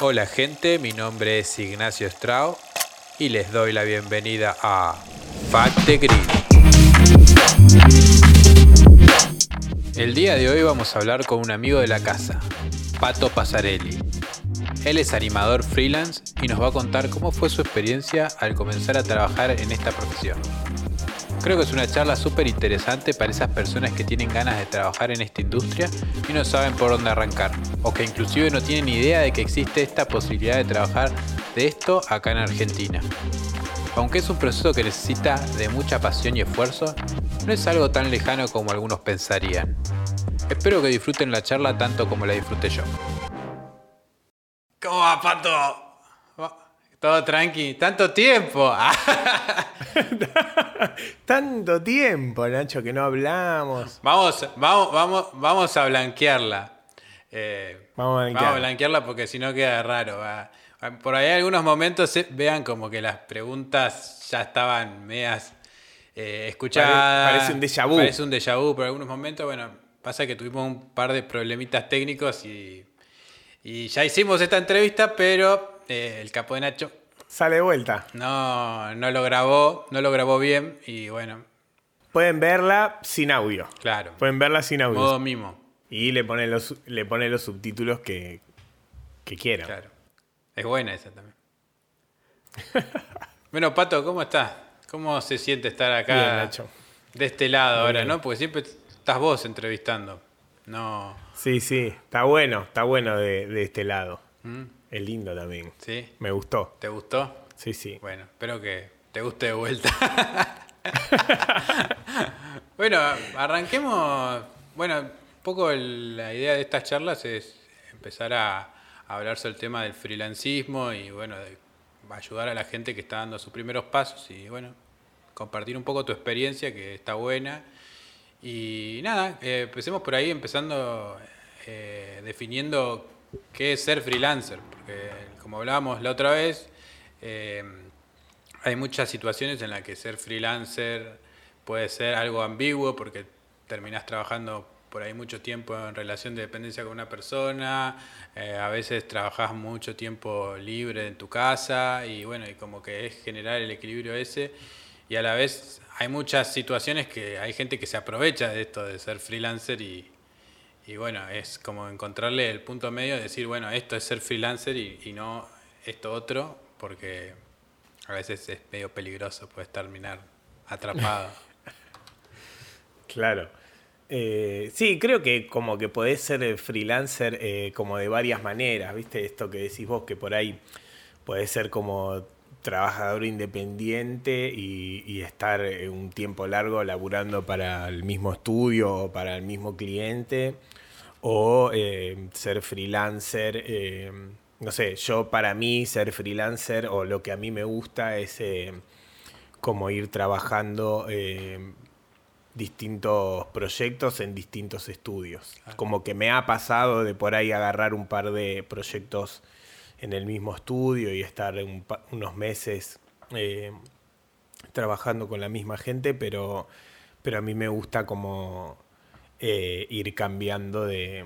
Hola gente, mi nombre es Ignacio Strau y les doy la bienvenida a Fact the Grid. El día de hoy vamos a hablar con un amigo de la casa, Pato Pasarelli. Él es animador freelance y nos va a contar cómo fue su experiencia al comenzar a trabajar en esta profesión. Creo que es una charla súper interesante para esas personas que tienen ganas de trabajar en esta industria y no saben por dónde arrancar, o que inclusive no tienen idea de que existe esta posibilidad de trabajar de esto acá en Argentina. Aunque es un proceso que necesita de mucha pasión y esfuerzo, no es algo tan lejano como algunos pensarían. Espero que disfruten la charla tanto como la disfruté yo. ¿Cómo va, Pato? Todo tranqui. Tanto tiempo. Tanto tiempo, Nacho, que no hablamos. Vamos, vamos, vamos, vamos a blanquearla. Eh, vamos, a blanquearla. porque si no queda raro. Por ahí algunos momentos vean como que las preguntas ya estaban medias eh, escuchadas. Parece un déjà vu. Parece un déjà vu por algunos momentos. Bueno, pasa que tuvimos un par de problemitas técnicos y, y ya hicimos esta entrevista, pero eh, el capo de Nacho. Sale de vuelta. No, no lo grabó, no lo grabó bien y bueno. Pueden verla sin audio. Claro. Pueden verla sin audio. Modo mismo. Y le pone los, le los subtítulos que, que quieran. Claro. Es buena esa también. bueno, Pato, ¿cómo estás? ¿Cómo se siente estar acá de este lado ahora, no? Porque siempre estás vos entrevistando. No. Sí, sí, está bueno, está bueno de, este lado. ¿Mm? Es lindo también. Sí. Me gustó. ¿Te gustó? Sí, sí. Bueno, espero que te guste de vuelta. bueno, arranquemos. Bueno, un poco la idea de estas charlas es empezar a, hablar sobre el tema del freelancismo y bueno, de ayudar a la gente que está dando sus primeros pasos y bueno, compartir un poco tu experiencia que está buena. Y nada, eh, empecemos por ahí empezando eh, definiendo qué es ser freelancer, porque como hablábamos la otra vez, eh, hay muchas situaciones en las que ser freelancer puede ser algo ambiguo porque terminás trabajando por ahí mucho tiempo en relación de dependencia con una persona, eh, a veces trabajás mucho tiempo libre en tu casa y bueno, y como que es generar el equilibrio ese. Y a la vez hay muchas situaciones que hay gente que se aprovecha de esto de ser freelancer y, y bueno, es como encontrarle el punto medio, de decir, bueno, esto es ser freelancer y, no esto otro, porque a veces es medio peligroso, puedes terminar atrapado. claro. Eh, sí, creo que como que podés ser freelancer eh, como de varias maneras, ¿viste? Esto que decís vos, que por ahí podés ser como trabajador independiente y, y, estar un tiempo largo laburando para el mismo estudio o para el mismo cliente o eh, ser freelancer. Eh, no sé, yo para mí ser freelancer o lo que a mí me gusta es eh, como ir trabajando distintos proyectos en distintos estudios. Como que me ha pasado de por ahí agarrar un par de proyectos en el mismo estudio y estar unos meses trabajando con la misma gente, pero, pero a mí me gusta como eh, ir cambiando de,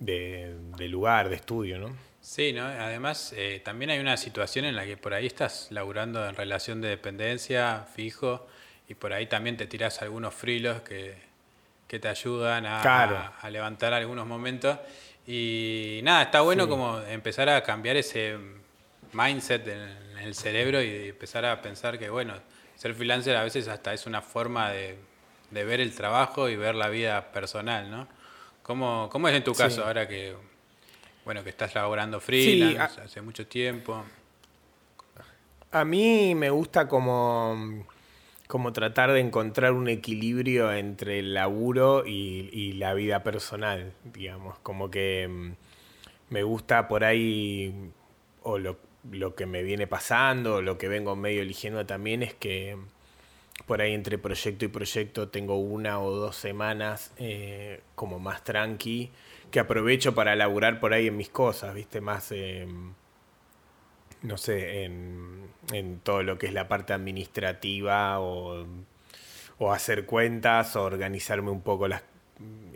de, lugar, de estudio, ¿no? Sí, ¿no? Además, eh, también hay una situación en la que por ahí estás laburando en relación de dependencia, fijo, y por ahí también te tiras algunos frilos que, que te ayudan a, a, levantar algunos momentos. Y nada, está bueno como empezar a cambiar ese mindset en el cerebro y empezar a pensar que, bueno, ser freelancer a veces hasta es una forma de de ver el trabajo y ver la vida personal, ¿no? ¿Cómo, cómo es en tu caso ahora que, bueno, que estás laborando freelance hace mucho tiempo? A mí me gusta como, como tratar de encontrar un equilibrio entre el laburo y, la vida personal, digamos, como que mm, me gusta por ahí, o lo, lo que me viene pasando, o lo que vengo medio eligiendo también es que por ahí entre proyecto y proyecto tengo una o dos semanas eh, como más tranqui, que aprovecho para laburar por ahí en mis cosas, ¿viste? Más, no sé, en, en, todo lo que es la parte administrativa o, hacer cuentas o organizarme un poco las,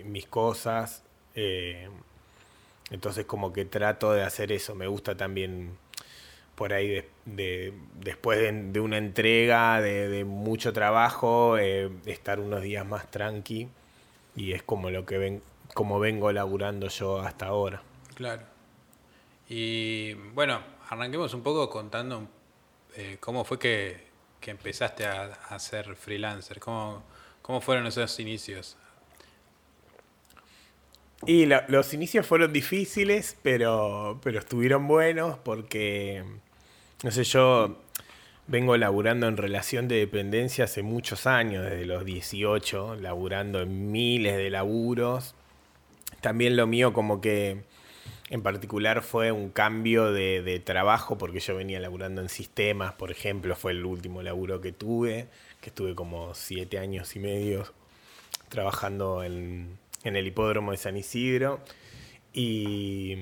mis cosas. Eh, Entonces como que trato de hacer eso. Me gusta también por ahí de, después de, una entrega de, mucho trabajo, eh, estar unos días más tranqui. Y es como lo que ven, como vengo laburando yo hasta ahora. Claro. Y bueno, arranquemos un poco contando eh, cómo fue que, empezaste a, ser freelancer. ¿Cómo, ¿Cómo fueron esos inicios? Y los inicios fueron difíciles, pero, pero estuvieron buenos porque, no sé, yo vengo laburando en relación de dependencia hace muchos años, desde los 18, laburando en miles de laburos. También lo mío como que en particular fue un cambio de, trabajo porque yo venía laburando en sistemas, por ejemplo, fue el último laburo que tuve, que estuve como siete años y medio trabajando en, el hipódromo de San Isidro. Y,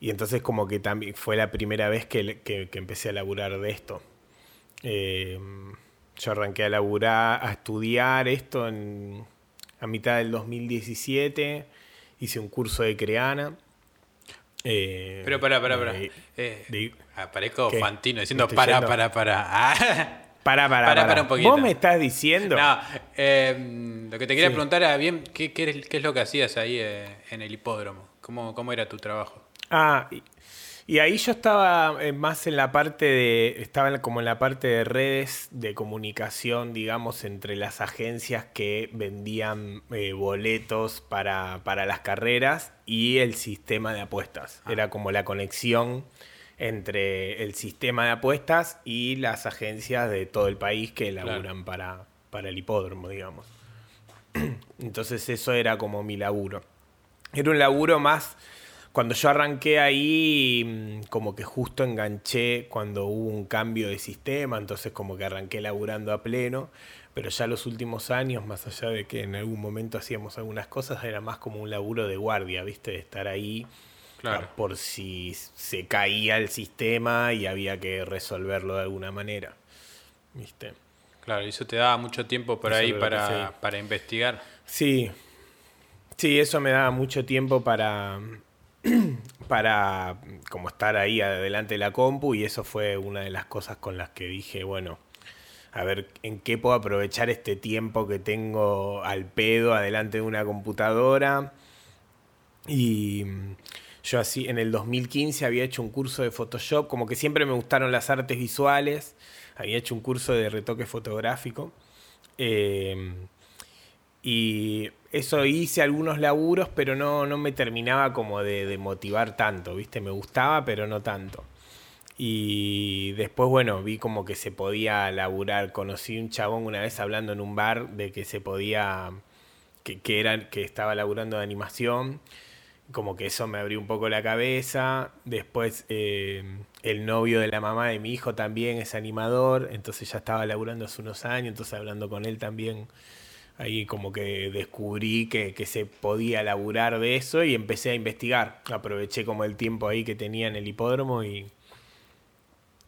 entonces como que también fue la primera vez que, empecé a laburar de esto. Eh, yo arranqué a laburar, a estudiar esto a mitad del 2017, hice un curso de Creana eh, Pero para, para, para. Eh, aparezco Fantino diciendo para, para, para, ah. para. Para, para, para, un poquito. ¿Vos me estás diciendo? No, eh, lo que te quería preguntar era bien, ¿qué, qué, es lo que hacías ahí en el hipódromo? ¿Cómo, ¿Cómo era tu trabajo? Ah, y ahí yo estaba eh, más en la parte de, estaba como en la parte de redes de comunicación, digamos, entre las agencias que vendían eh, boletos para, las carreras y el sistema de apuestas. Ah. Era como la conexión entre el sistema de apuestas y las agencias de todo el país que laburan para, para el hipódromo, digamos. Entonces eso era como mi laburo. Era un laburo más cuando yo arranqué ahí, mm, como que justo enganché cuando hubo un cambio de sistema, entonces como que arranqué laburando a pleno, pero ya los últimos años, más allá de que en algún momento hacíamos algunas cosas, era más como un laburo de guardia, ¿viste? De estar ahí claro. por si se caía el sistema y había que resolverlo de alguna manera, ¿viste? Claro, y eso te daba mucho tiempo por ahí para, para investigar. Sí, sí, eso me daba mucho tiempo para para como estar ahí adelante de la compu y eso fue una de las cosas con las que dije, bueno, a ver en qué puedo aprovechar este tiempo que tengo al pedo adelante de una computadora. Y yo así en el 2015 había hecho un curso de Photoshop, como que siempre me gustaron las artes visuales, había hecho un curso de retoque fotográfico. Eh, y eso hice algunos laburos, pero no, no me terminaba como de, motivar tanto, ¿viste? Me gustaba, pero no tanto. Y después, bueno, vi como que se podía laburar. Conocí un chabón una vez hablando en un bar de que se podía, que, que, era, que estaba laburando de animación. Como que eso me abrió un poco la cabeza. Después, eh, el novio de la mamá de mi hijo también es animador, entonces ya estaba laburando hace unos años, entonces hablando con él también ahí como que descubrí que, se podía laburar de eso y empecé a investigar. Aproveché como el tiempo ahí que tenía en el hipódromo y,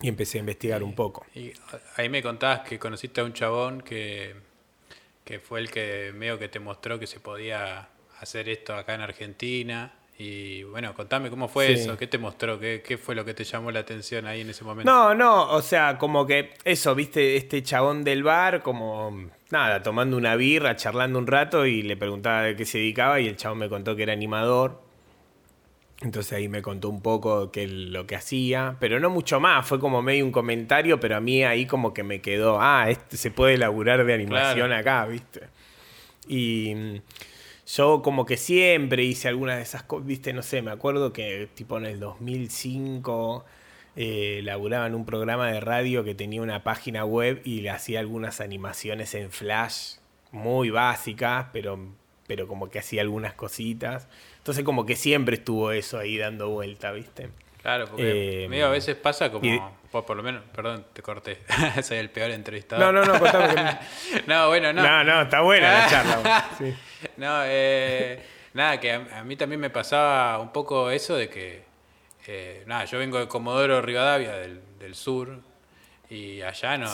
y empecé a investigar un poco. Y ahí me contabas que conociste a un chabón que, que fue el que medio que te mostró que se podía hacer esto acá en Argentina. Y bueno, contame cómo fue eso, qué te mostró, ¿Qué, qué fue lo que te llamó la atención ahí en ese momento. No, no, o sea, como que eso, viste, este chabón del bar, como nada, tomando una birra, charlando un rato y le preguntaba de qué se dedicaba y el chabón me contó que era animador. Entonces ahí me contó un poco que lo que hacía, pero no mucho más, fue como medio un comentario, pero a mí ahí como que me quedó, ah, este se puede laburar de animación acá, ¿viste? Y yo como que siempre hice algunas de esas cosas, viste, no sé, me acuerdo que tipo en el 2005 eh, laburaba en un programa de radio que tenía una página web y le hacía algunas animaciones en flash muy básicas, pero, pero como que hacía algunas cositas. Entonces como que siempre estuvo eso ahí dando vuelta, viste. Claro, porque eh, a veces pasa como, por, lo menos, perdón, te corté, soy el peor entrevistado. No, no, no, contame. no, bueno, no. No, no, está buena la charla. No, eh, nada, que a, mí también me pasaba un poco eso de que, eh, nada, yo vengo de Comodoro Rivadavia, del, del sur, y allá no,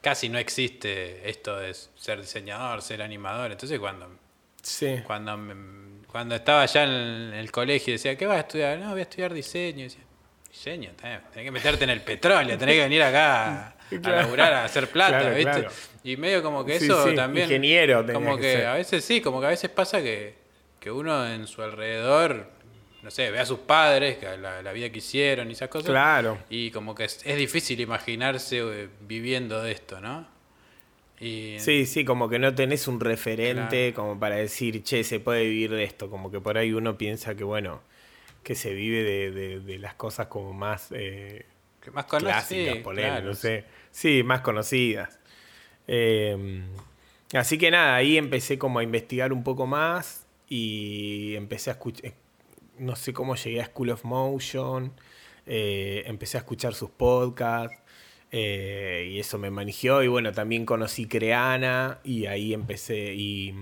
casi no existe esto de ser diseñador, ser animador. Entonces cuando, cuando cuando estaba allá en el colegio decía, ¿qué vas a estudiar? No, voy a estudiar diseño. Y decía, diseño, tenés, tenés que meterte en el petróleo, tenés que venir acá a, laburar, a hacer plata, Claro, ¿viste? claro. Y medio como que Sí, eso sí, también. ingeniero Como que que, ser. a veces sí, como que a veces pasa que, que uno en su alrededor, no sé, ve a sus padres, que la, la vida que hicieron y esas cosas. Claro. Y como que es, es difícil imaginarse eh, viviendo de esto, ¿no? Y, Sí, sí, como que no tenés un referente como para decir, che, se puede vivir de esto. Como que por ahí uno piensa que, bueno, que se vive de, de- de las cosas como más eh, que más conoce, clásicas, sí, claro. no sé. Sí, más conocidas. Eh, así que nada, ahí empecé como a investigar un poco más y empecé a escuchar, no sé cómo llegué a School of Motion, eh, empecé a escuchar sus podcasts eh, y eso me manejó y bueno, también conocí Creana y ahí empecé y,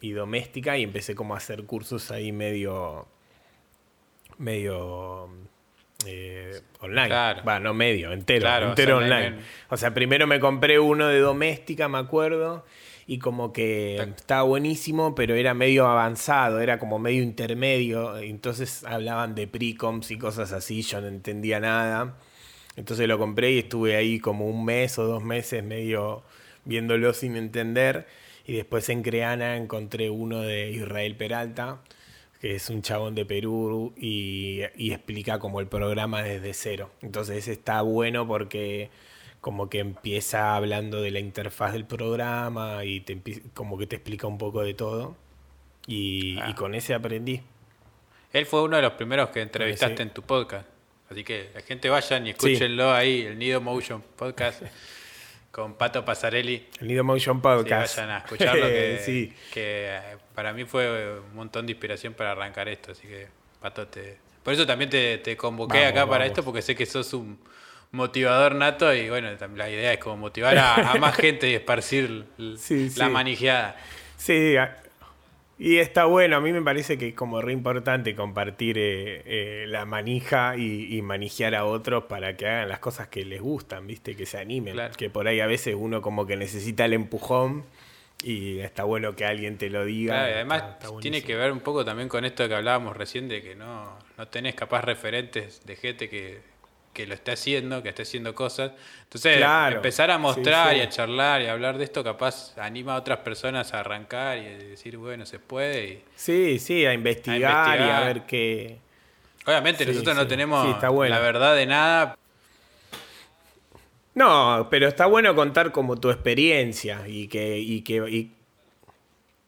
y Doméstica y empecé como a hacer cursos ahí medio medio eh, online. Claro. Va, no medio, entero, Claro, entero o sea, online. O sea, primero me compré uno de doméstica, me acuerdo, y como que estaba buenísimo, pero era medio avanzado, era como medio intermedio, entonces hablaban de precoms y cosas así, yo no entendía nada. Entonces lo compré y estuve ahí como un mes o dos meses medio viéndolo sin entender. Y después en Creana encontré uno de Israel Peralta, que es un chabón de Perú y, y explica como el programa desde cero. Entonces ese está bueno porque como que empieza hablando de la interfaz del programa y te como que te explica un poco de todo. Y, Ah. y con ese aprendí. Él fue uno de los primeros que entrevistaste Sí. en tu podcast. Así que la gente vayan y escúchenlo ahí, el Nido Motion Podcast, con Pato Pasarelli. El Nido Motion Sí, Podcast. vayan a escucharlo, que, sí. que eh, para mí fue un montón de inspiración para arrancar esto. Así que, Pato, te... por eso también te, te convoqué Vamos, acá para esto, porque sé que sos un motivador nato y bueno, la idea es como motivar a, a más gente y esparcir Sí, la sí. manijeada. Sí, y está bueno. A mí me parece que es como re importante compartir eh, eh, la manija y, y manijear a otros para que hagan las cosas que les gustan, ¿viste? Que se animen. Claro. Que por ahí a veces uno como que necesita el empujón y está bueno que alguien te lo diga. Claro, y Está- además está tiene que ver un poco también con esto que hablábamos recién de que no, no tenés capaz referentes de gente que, que lo está haciendo, que está haciendo cosas. Entonces, Claro, empezar a mostrar sí. y a charlar y a hablar de esto capaz anima a otras personas a arrancar y a decir, bueno, se puede. Y... Sí, sí, a investigar, y investigar. a ver qué... Obviamente Sí, nosotros no tenemos bueno. la verdad de nada. No, pero está bueno contar como tu experiencia y que, y que, y,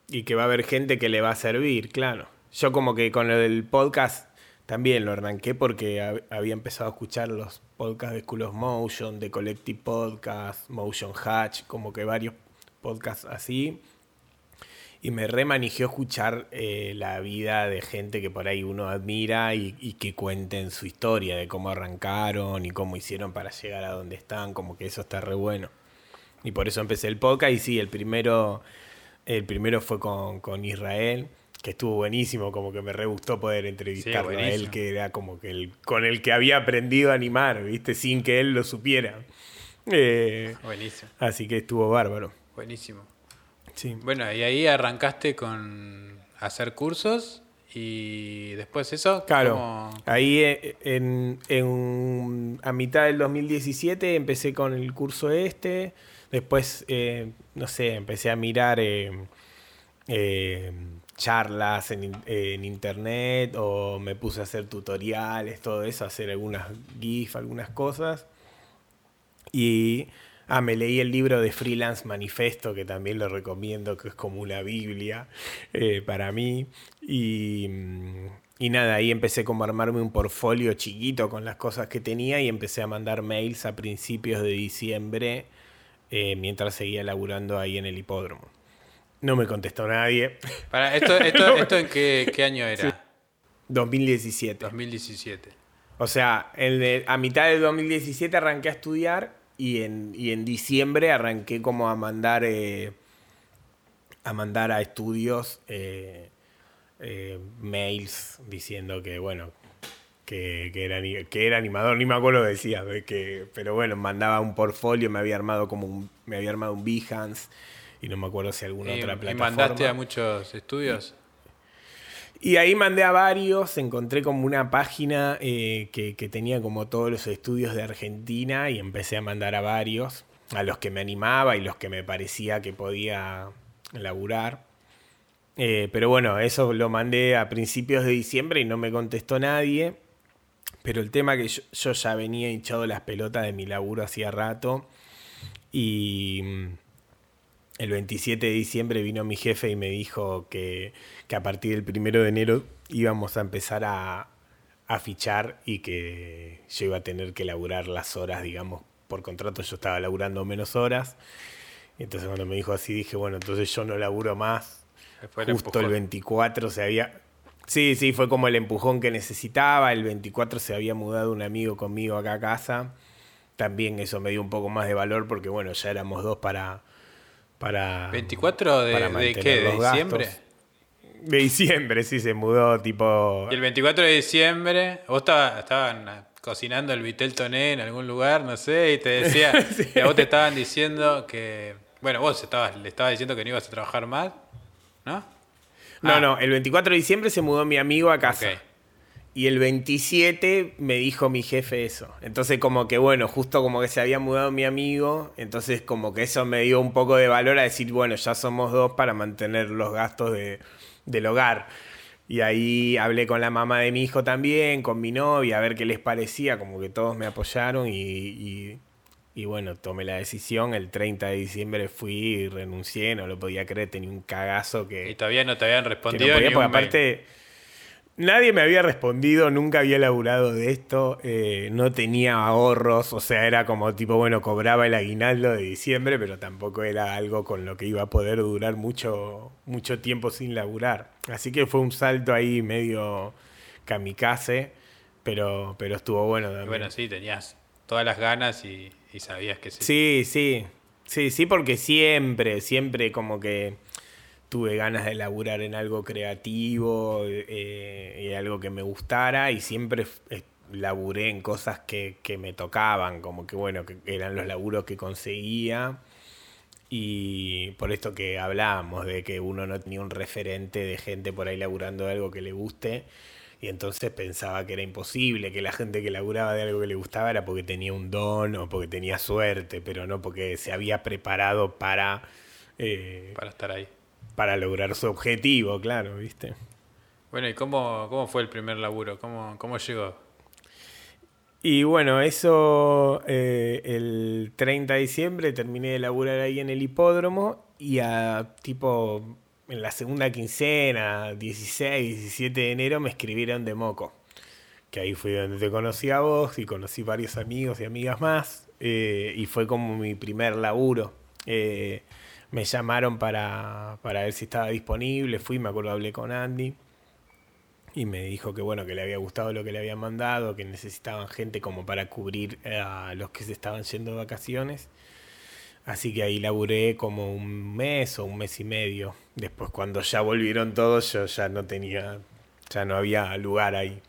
y que va a haber gente que le va a servir, claro. Yo como que con el podcast también lo arranqué porque hab- había empezado a escuchar los podcasts de School of Motion, de Collective Podcast, Motion Hatch, como que varios podcasts así. Y me remanigió escuchar eh, la vida de gente que por ahí uno admira y, y que cuenten su historia de cómo arrancaron y cómo hicieron para llegar a donde están, como que eso está re bueno. Y por eso empecé el podcast y sí, el primero, el primero fue con, con Israel, que estuvo buenísimo, como que me re gustó poder entrevistarlo a él, que era como que el, con el que había aprendido a animar, ¿viste? Sin que él lo supiera. Eh, Buenísimo, así que estuvo bárbaro. buenísimo. Sí. Bueno, y ahí arrancaste con hacer cursos y después eso. Claro, ¿cómo- ahí eh, en, en- a mitad del 2017 empecé con el curso este, después, eh, no sé, empecé a mirar eh, charlas en, in- en internet o me puse a hacer tutoriales, todo eso, hacer algunas GIF, algunas cosas. Y ah, me leí el libro de Freelance Manifesto, que también lo recomiendo, que es como una Biblia eh, para mí. Y, y nada, ahí empecé como a armarme un portfolio chiquito con las cosas que tenía y empecé a mandar mails a principios de diciembre eh, mientras seguía laburando ahí en el hipódromo. No me contestó nadie. Para, ¿Esto, esto, esto en qué, qué año era? 2017. 2017. O sea, en el- a mitad del 2017 arranqué a estudiar y en, y en diciembre arranqué como a mandar eh, a mandar a estudios eh, eh, mails diciendo que bueno que, que era, que era animador, ni me acuerdo lo que decía, de que, pero bueno, mandaba un portfolio, me había armado como un, me había armado un Behance y no me acuerdo si alguna ¿Y, otra y plataforma. mandaste a muchos estudios? Y ahí mandé a varios, encontré como una página eh, que, que, tenía como todos los estudios de Argentina y empecé a mandar a varios, a los que me animaba y los que me parecía que podía laburar. Eh, pero bueno, eso lo mandé a principios de diciembre y no me contestó nadie. Pero el tema que yo, yo ya venía hinchado las pelotas de mi laburo hacía rato y el 27 de diciembre vino mi jefe y me dijo que, que a partir del primero de enero íbamos a empezar a, a, fichar y que yo iba a tener que laburar las horas, digamos, por contrato yo estaba laburando menos horas. Entonces cuando me dijo así dije, bueno, entonces yo no laburo más. Después Justo el 24 se había... Sí, sí, fue como el empujón que necesitaba. El 24 se había mudado un amigo conmigo acá a casa. También eso me dio un poco más de valor porque, bueno, ya éramos dos para, para. ¿24 de, de qué? ¿De diciembre? De diciembre, sí, se mudó tipo. Y el 24 de diciembre, vos estabas estaban cocinando el vitel toné en algún lugar, no sé, y te decía, sí. y a vos te estaban diciendo que. Bueno, vos estabas, le estabas diciendo que no ibas a trabajar más, ¿no? No, ah. no, el 24 de diciembre se mudó mi amigo a casa. Okay. Y el 27 me dijo mi jefe eso. Entonces como que bueno, justo como que se había mudado mi amigo, entonces como que eso me dio un poco de valor a decir, bueno, ya somos dos para mantener los gastos de, del hogar. Y ahí hablé con la mamá de mi hijo también, con mi novia, a ver qué les parecía, como que todos me apoyaron y, y, y bueno, tomé la decisión. El 30 de diciembre fui y renuncié, no lo podía creer, tenía un cagazo que... Y todavía no te habían respondido. No podía, porque aparte... Nadie me había respondido, nunca había laburado de esto, eh, no tenía ahorros, o sea, era como tipo, bueno, cobraba el aguinaldo de diciembre, pero tampoco era algo con lo que iba a poder durar mucho, mucho tiempo sin laburar. Así que fue un salto ahí medio kamikaze, pero, pero estuvo bueno también. Bueno, sí, tenías todas las ganas y, y sabías que sí. Sí, sí, sí, sí, porque siempre, siempre como que tuve ganas de laburar en algo creativo eh, y algo que me gustara y siempre eh, laburé en cosas que, que, me tocaban, como que bueno, que eran los laburos que conseguía. Y por esto que hablábamos de que uno no tenía un referente de gente por ahí laburando de algo que le guste y entonces pensaba que era imposible, que la gente que laburaba de algo que le gustaba era porque tenía un don o porque tenía suerte, pero no porque se había preparado para... Eh, para estar ahí para lograr su objetivo, claro, ¿viste? Bueno, ¿y cómo, cómo fue el primer laburo? ¿Cómo, cómo llegó? Y bueno, eso eh, el 30 de diciembre terminé de laburar ahí en el hipódromo y a tipo en la segunda quincena, 16, 17 de enero, me escribieron de Moco. Que ahí fue donde te conocí a vos y conocí varios amigos y amigas más. Eh, y fue como mi primer laburo. Eh, me llamaron para, para ver si estaba disponible, fui, me acuerdo, hablé con Andy y me dijo que bueno, que le había gustado lo que le habían mandado, que necesitaban gente como para cubrir a los que se estaban yendo de vacaciones. Así que ahí laburé como un mes o un mes y medio. Después cuando ya volvieron todos, yo ya no tenía, ya no había lugar ahí.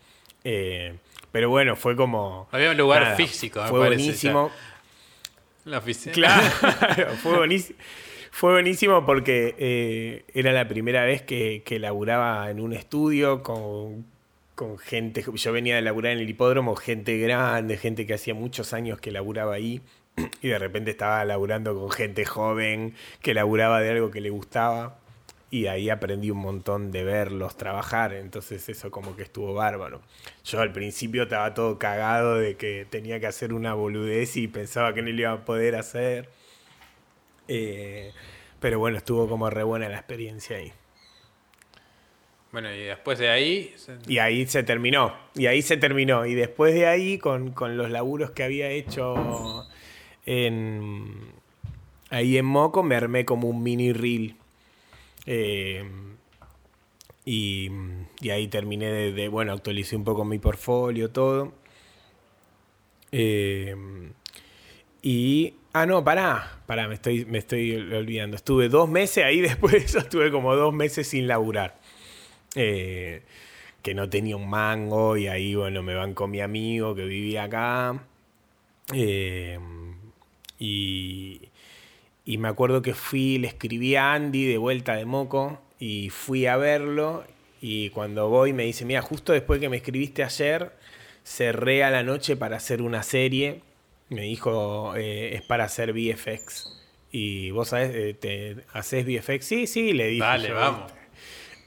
Eh, pero bueno, fue como... Había un lugar nada, físico, fue parece, buenísimo. Ya. La oficina. Claro, fue buenísimo. Fue buenísimo porque eh, era la primera vez que, que laburaba en un estudio con, con, gente. Yo venía de laburar en el hipódromo, gente grande, gente que hacía muchos años que laburaba ahí. Y de repente estaba laburando con gente joven que laburaba de algo que le gustaba. Y ahí aprendí un montón de verlos trabajar. Entonces, eso como que estuvo bárbaro. Yo al principio estaba todo cagado de que tenía que hacer una boludez y pensaba que no lo iba a poder hacer eh, pero bueno, estuvo como re buena la experiencia ahí. Bueno, y después de ahí... Y ahí se terminó. Y ahí se terminó. Y después de ahí, con, con los laburos que había hecho en, ahí en Moco, me armé como un mini reel. Eh, y, y, ahí terminé de, de, bueno, actualicé un poco mi portfolio, todo. Eh, y Ah, no, pará, pará, me estoy, me estoy olvidando. Estuve dos meses ahí, después de eso estuve como dos meses sin laburar. Eh, que no tenía un mango y ahí, bueno, me van con mi amigo que vivía acá. Eh, y, y me acuerdo que fui, le escribí a Andy de vuelta de Moco y fui a verlo Y cuando voy me dice, mira, justo después que me escribiste ayer, cerré a la noche para hacer una serie. Me dijo, eh, es para hacer VFX. Y vos sabés, eh, ¿te haces VFX? Sí, sí, le dije. Dale, yo, vamos.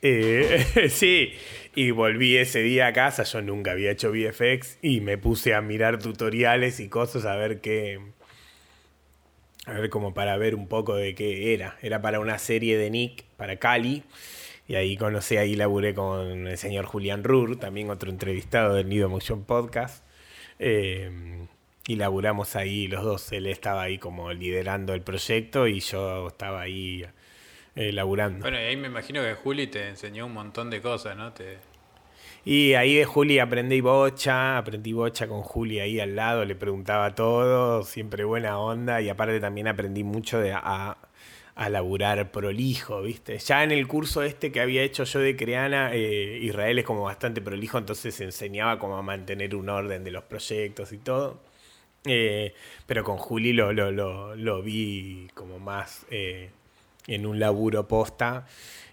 eh, sí, y volví ese día a casa, yo nunca había hecho VFX y me puse a mirar tutoriales y cosas a ver qué... A ver como para ver un poco de qué era. Era para una serie de Nick, para Cali. Y ahí conocí, ahí laburé con el señor Julián Rur, también otro entrevistado del Nido Motion Podcast. Eh, y laburamos ahí los dos. Él estaba ahí como liderando el proyecto y yo estaba ahí eh, laburando. Bueno, y ahí me imagino que Juli te enseñó un montón de cosas, ¿no? Te... Y ahí de Juli aprendí bocha, aprendí bocha con Juli ahí al lado, le preguntaba todo, siempre buena onda y aparte también aprendí mucho de a, a laburar prolijo, ¿viste? Ya en el curso este que había hecho yo de Creana, eh, Israel es como bastante prolijo, entonces enseñaba como a mantener un orden de los proyectos y todo. Eh, pero con Juli lo, lo, lo, lo vi como más eh, en un laburo posta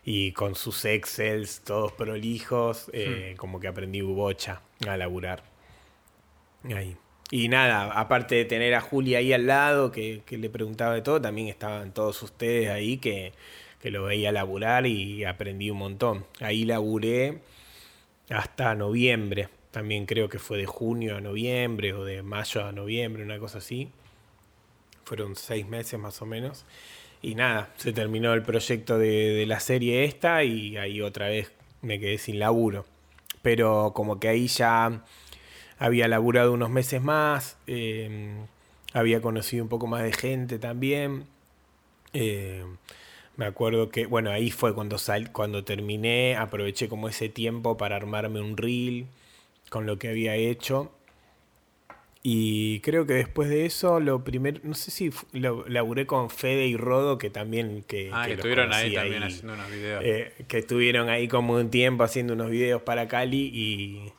y con sus excels todos prolijos, eh, como que aprendí bocha a laburar. Ahí. Y nada, aparte de tener a Juli ahí al lado, que, que le preguntaba de todo, también estaban todos ustedes ahí que, que lo veía laburar y aprendí un montón. Ahí laburé hasta noviembre. También creo que fue de junio a noviembre o de mayo a noviembre, una cosa así. Fueron seis meses más o menos. Y nada, se terminó el proyecto de, la serie esta y ahí otra vez me quedé sin laburo. Pero como que ahí ya había laburado unos meses más, eh, había conocido un poco más de gente también. Eh, me acuerdo que, bueno, ahí fue cuando, sal, cuando terminé, aproveché como ese tiempo para armarme un reel con lo que había hecho. Y creo que después de eso, lo primero, no sé si lo laburé con Fede y Rodo, que también que, Ah, que, estuvieron ahí también haciendo unos videos. eh, que estuvieron ahí como un tiempo haciendo unos videos para Cali y,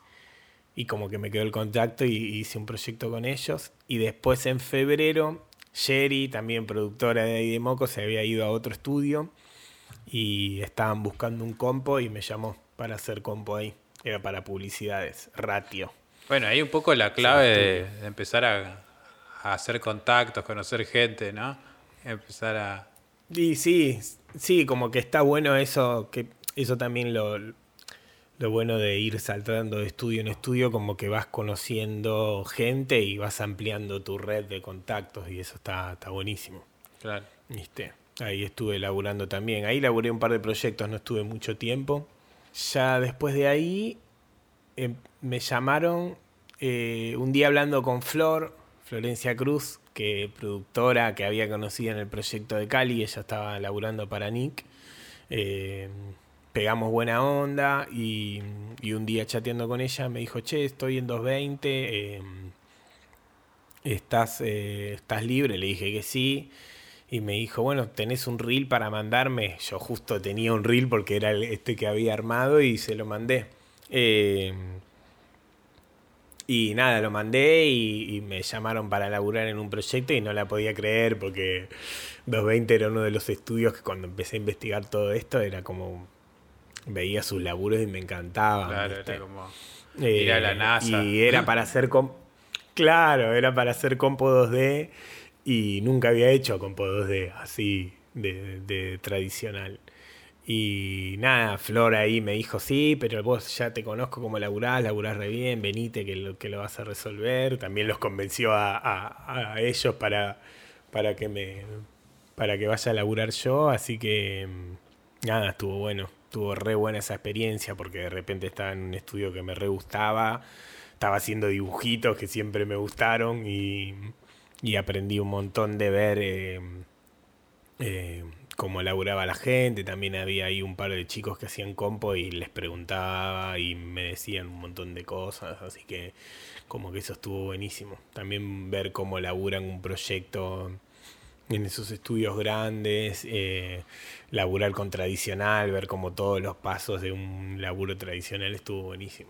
y como que me quedó el contacto y hice un proyecto con ellos. Y después en febrero, Sherry, también productora de ahí de Moco, se había ido a otro estudio y estaban buscando un compo y me llamó para hacer compo ahí. Era para publicidades, ratio. Bueno, ahí un poco la clave de, de empezar a, a hacer contactos, conocer gente, ¿no? Empezar a... Y sí, sí, como que está bueno eso, que eso también lo, lo bueno de ir saltando de estudio en estudio, como que vas conociendo gente y vas ampliando tu red de contactos y eso está, está buenísimo. Claro. ¿Viste? Ahí estuve laburando también. Ahí laburé un par de proyectos, no estuve mucho tiempo. Ya después de ahí em, me llamaron eh, un día hablando con Flor, Florencia Cruz, que productora que había conocido en el proyecto de Cali, ella estaba laburando para Nick. Eh, pegamos buena onda y, y un día chateando con ella me dijo, che, estoy en 220, eh, ¿estás, eh, ¿estás libre? Le dije que sí. Y me dijo, bueno, ¿tenés un reel para mandarme? Yo justo tenía un reel porque era este que había armado y se lo mandé. Eh, y nada, lo mandé y, y me llamaron para laburar en un proyecto y no la podía creer porque 220 era uno de los estudios que cuando empecé a investigar todo esto era como... Veía sus laburos y me encantaba. Claro, ¿viste? era como... Eh, Ir a la NASA. Y era para hacer Claro, era para hacer compo 2D y nunca había hecho compo 2D así de, de tradicional. Y nada, Flor ahí me dijo, sí, pero vos ya te conozco como laburás, laburás re bien, venite que lo, que lo vas a resolver. También los convenció a, a- a ellos para, para que me para que vaya a laburar yo, así que mm, nada, estuvo bueno, estuvo re buena esa experiencia porque de repente estaba en un estudio que me re gustaba, estaba haciendo dibujitos que siempre me gustaron y, y aprendí un montón de ver eh, eh, cómo laburaba la gente, también había ahí un par de chicos que hacían compo y les preguntaba y me decían un montón de cosas, así que como que eso estuvo buenísimo. También ver cómo laburan un proyecto en esos estudios grandes, eh, laburar con tradicional, ver como todos los pasos de un laburo tradicional estuvo buenísimo.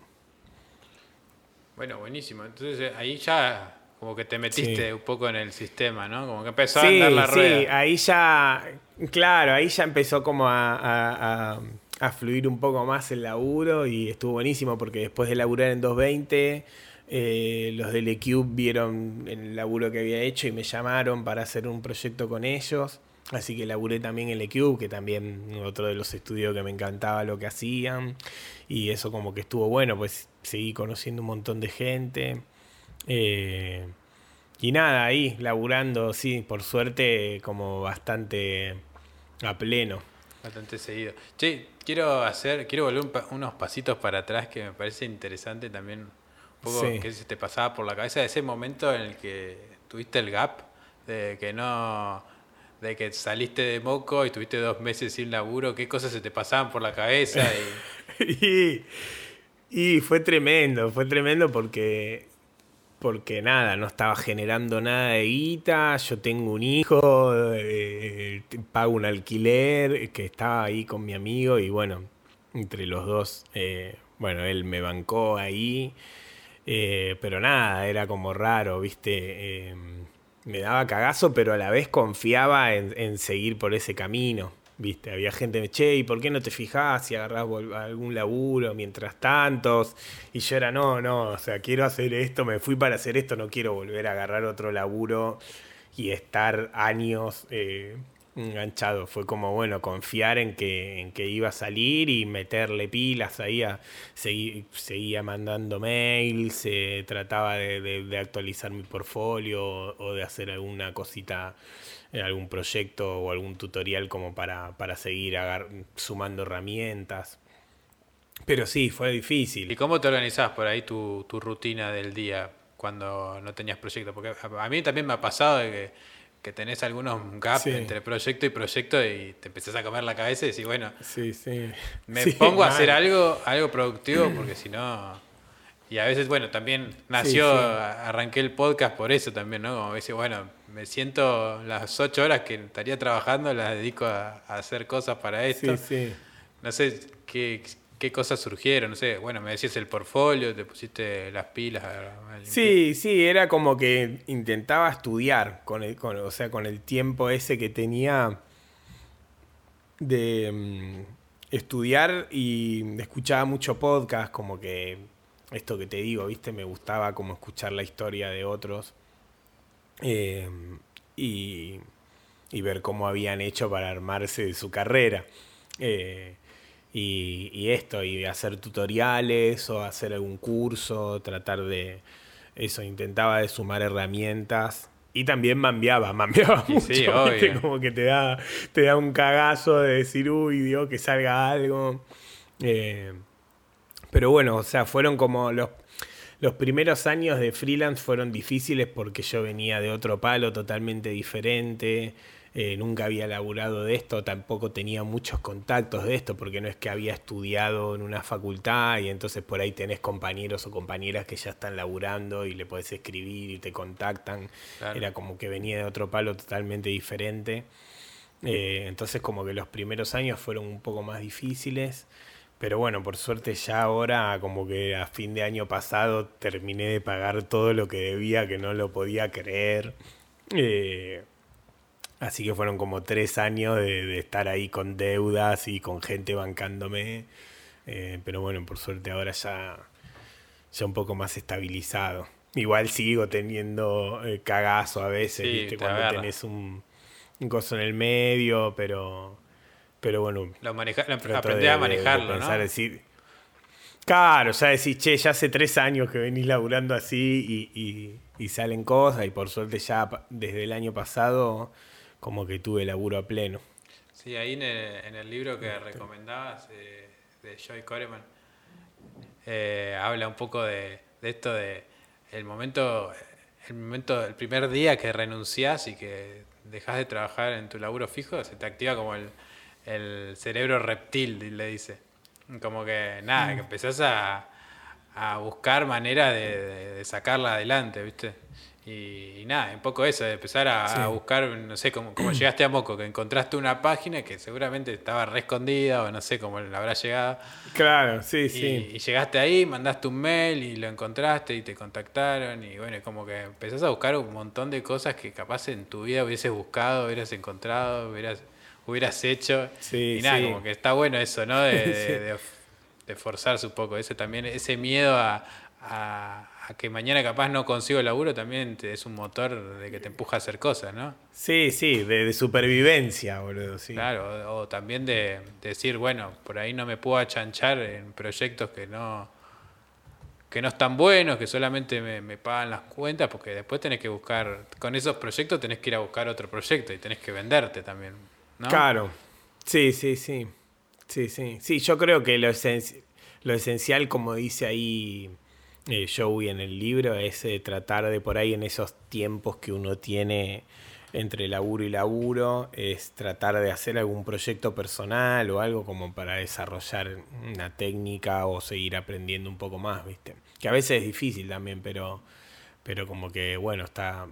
Bueno, buenísimo. Entonces eh, ahí ya como que te metiste Sí. un poco en el sistema, ¿no? Como que empezó a Sí, andar la sí, rueda. ahí ya, claro, ahí ya empezó como a, a- a- a fluir un poco más el laburo y estuvo buenísimo porque después de laburar en 220, eh, los del eCube vieron el laburo que había hecho y me llamaron para hacer un proyecto con ellos. Así que laburé también en eCube, que también otro de los estudios que me encantaba lo que hacían. Y eso como que estuvo bueno, pues seguí conociendo un montón de gente. Eh, y nada, ahí, laburando, sí, por suerte, como bastante a pleno. Bastante seguido. Che, quiero hacer, quiero volver unos pasitos para atrás que me parece interesante también. Un poco que se te pasaba por la cabeza de ese momento en el que tuviste el gap, de que no. de que saliste de moco y tuviste dos meses sin laburo, qué cosas se te pasaban por la cabeza. y, y fue tremendo, fue tremendo porque porque nada, no estaba generando nada de guita, yo tengo un hijo, eh, pago un alquiler, que estaba ahí con mi amigo y bueno, entre los dos, eh, bueno, él me bancó ahí, eh, pero nada, era como raro, viste, me daba cagazo, pero a la vez confiaba en seguir por ese camino. Viste, había gente che, ¿y por qué no te fijás si agarrás algún laburo mientras tantos? Y yo era, no, no, o sea, quiero hacer esto, me fui para hacer esto, no quiero volver a agarrar otro laburo y estar años eh, enganchado. Fue como, bueno, confiar en que, en que iba a salir y meterle pilas ahí. A, seguía mandando mails, se trataba de, actualizar mi portfolio o de hacer alguna cosita algún proyecto o algún tutorial como para, para seguir sumando herramientas. Pero sí, fue difícil. ¿Y cómo te organizás por ahí tu, tu rutina del día cuando no tenías proyecto? Porque a mí también me ha pasado de que, que tenés algunos gaps entre proyecto y proyecto y te empezás a comer la cabeza y decís, bueno, sí, sí. me pongo a hacer algo, algo productivo porque si no y a veces, bueno, también nació, arranqué el podcast por eso también, ¿no? Como veces, bueno, me siento las ocho horas que estaría trabajando, las dedico a, hacer cosas para esto. Sí, sí. No sé qué, qué cosas surgieron, no sé, bueno, me decías el portfolio, te pusiste las pilas. sí, sí, era como que intentaba estudiar, con el, con, o sea, con el tiempo ese que tenía de mm, estudiar y escuchaba mucho podcast, como que esto que te digo, ¿viste? Me gustaba como escuchar la historia de otros eh, y, ver cómo habían hecho para armarse de su carrera. Eh, y, esto, y hacer tutoriales o hacer algún curso, tratar de eso, intentaba de sumar herramientas. Y también mambiaba, mambiaba mucho, sí, como que te da, te da un cagazo de decir, uy, Dios, que salga algo. Eh, pero bueno, o sea, fueron como los, los primeros años de freelance fueron difíciles porque yo venía de otro palo totalmente diferente. Eh, nunca había laburado de esto, tampoco tenía muchos contactos de esto, porque no es que había estudiado en una facultad y entonces por ahí tenés compañeros o compañeras que ya están laburando y le podés escribir y te contactan. Era como que venía de otro palo totalmente diferente. Eh, entonces como que los primeros años fueron un poco más difíciles. Pero bueno, por suerte ya ahora, como que a fin de año pasado, terminé de pagar todo lo que debía, que no lo podía creer. Eh, así que fueron como tres años de, estar ahí con deudas y con gente bancándome. Eh, pero bueno, por suerte ahora ya, ya un poco más estabilizado. Igual sigo teniendo eh, cagazo a veces, ¿viste? Cuando tenés un, un coso en el medio, pero pero bueno. Lo maneja, a manejarlo, ¿no? Decir, claro, ya decís, che, ya hace tres años que venís laburando así y, salen cosas y por suerte ya desde el año pasado como que tuve laburo a pleno. Sí, ahí en el, libro que recomendabas eh, de Joy Coreman eh, habla un poco de, esto de el momento, el momento, el primer día que renunciás y que dejas de trabajar en tu laburo fijo, se te activa como el, el cerebro reptil, le dice. Como que nada, que empezás a, a buscar maneras de, sacarla adelante, ¿viste? Y, nada, un poco eso, de empezar a, buscar, no sé, como, llegaste a Moco, que encontraste una página que seguramente estaba re escondida o no sé cómo le habrá llegado. Claro, sí, y, sí. Y llegaste ahí, mandaste un mail y lo encontraste y te contactaron y bueno, como que empezás a buscar un montón de cosas que capaz en tu vida hubieses buscado, hubieras encontrado, hubieras hubieras hecho. Sí, y nada, sí. como que está bueno eso, ¿no? De, de- de- de forzarse un poco. Ese también, ese miedo a, a- a que mañana capaz no consigo el laburo también te- es un motor de que te empuja a hacer cosas, ¿no? Sí, sí, de, supervivencia, boludo, sí. Claro, o, o también de, de decir, bueno, por ahí no me puedo achanchar en proyectos que no que no están buenos, que solamente me, me pagan las cuentas, porque después tenés que buscar, con esos proyectos tenés que ir a buscar otro proyecto y tenés que venderte también, Claro. Sí, sí, sí. Sí, sí. Sí, yo creo que lo, lo esencial, como dice ahí eh, Joey en el libro, es eh, tratar de por ahí en esos tiempos que uno tiene entre laburo y laburo, es tratar de hacer algún proyecto personal o algo como para desarrollar una técnica o seguir aprendiendo un poco más, ¿viste? Que a veces es difícil también, pero, pero como que, bueno, está,